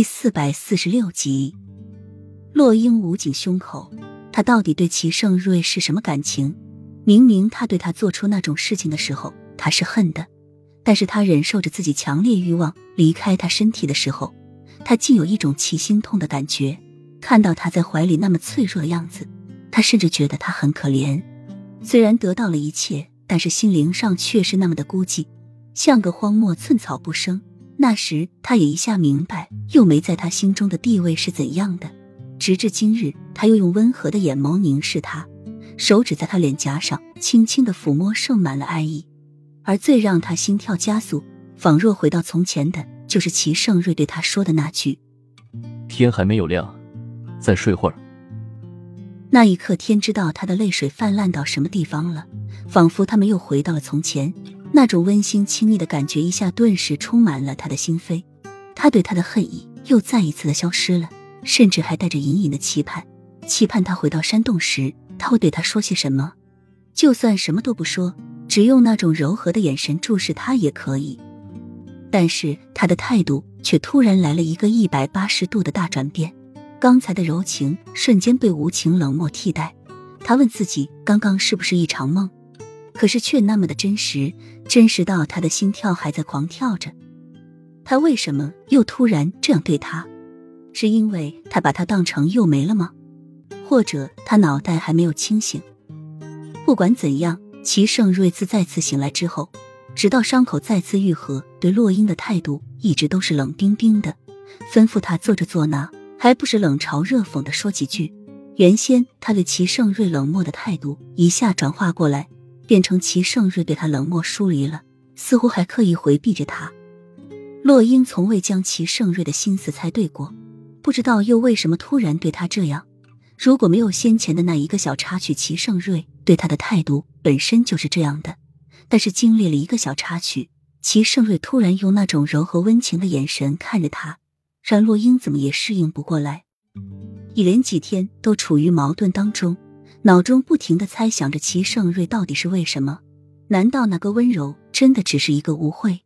第四百四十六集，洛英捂紧胸口，他到底对齐盛瑞是什么感情？明明他对他做出那种事情的时候，他是恨的，但是他忍受着自己强烈欲望离开他身体的时候，他竟有一种奇心痛的感觉。看到他在怀里那么脆弱的样子，他甚至觉得他很可怜。虽然得到了一切，但是心灵上却是那么的孤寂，像个荒漠，寸草不生。那时，他也一下明白幼梅在他心中的地位是怎样的。直至今日，他又用温和的眼眸凝视他，手指在他脸颊上轻轻的抚摸，盛满了爱意。而最让他心跳加速，仿若回到从前的，就是齐盛瑞对他说的那句：“天还没有亮，再睡会儿。”那一刻，天知道他的泪水泛滥到什么地方了，仿佛他们又回到了从前。那种温馨亲昵的感觉一下顿时充满了他的心扉，他对他的恨意又再一次的消失了，甚至还带着隐隐的期盼，期盼他回到山洞时他会对他说些什么，就算什么都不说，只用那种柔和的眼神注视他也可以。但是他的态度却突然来了一个一百八十度的大转变，刚才的柔情瞬间被无情冷漠替代。他问自己，刚刚是不是一场梦？可是却那么的真实，真实到他的心跳还在狂跳着。他为什么又突然这样对他？是因为他把他当成又没了吗？或者他脑袋还没有清醒？不管怎样，齐盛瑞自再次醒来之后，直到伤口再次愈合，对洛英的态度一直都是冷冰冰的，吩咐他做这做那，还不是冷嘲热讽的说几句。原先他对齐盛瑞冷漠的态度，一下转化过来。变成齐盛瑞对他冷漠疏离了，似乎还刻意回避着他。洛英从未将齐盛瑞的心思猜对过，不知道又为什么突然对他这样。如果没有先前的那一个小插曲，齐盛瑞对他的态度本身就是这样的。但是经历了一个小插曲，齐盛瑞突然用那种柔和温情的眼神看着他，让洛英怎么也适应不过来。一连几天都处于矛盾当中。脑中不停的猜想着齐盛瑞到底是为什么？难道那个温柔真的只是一个误会？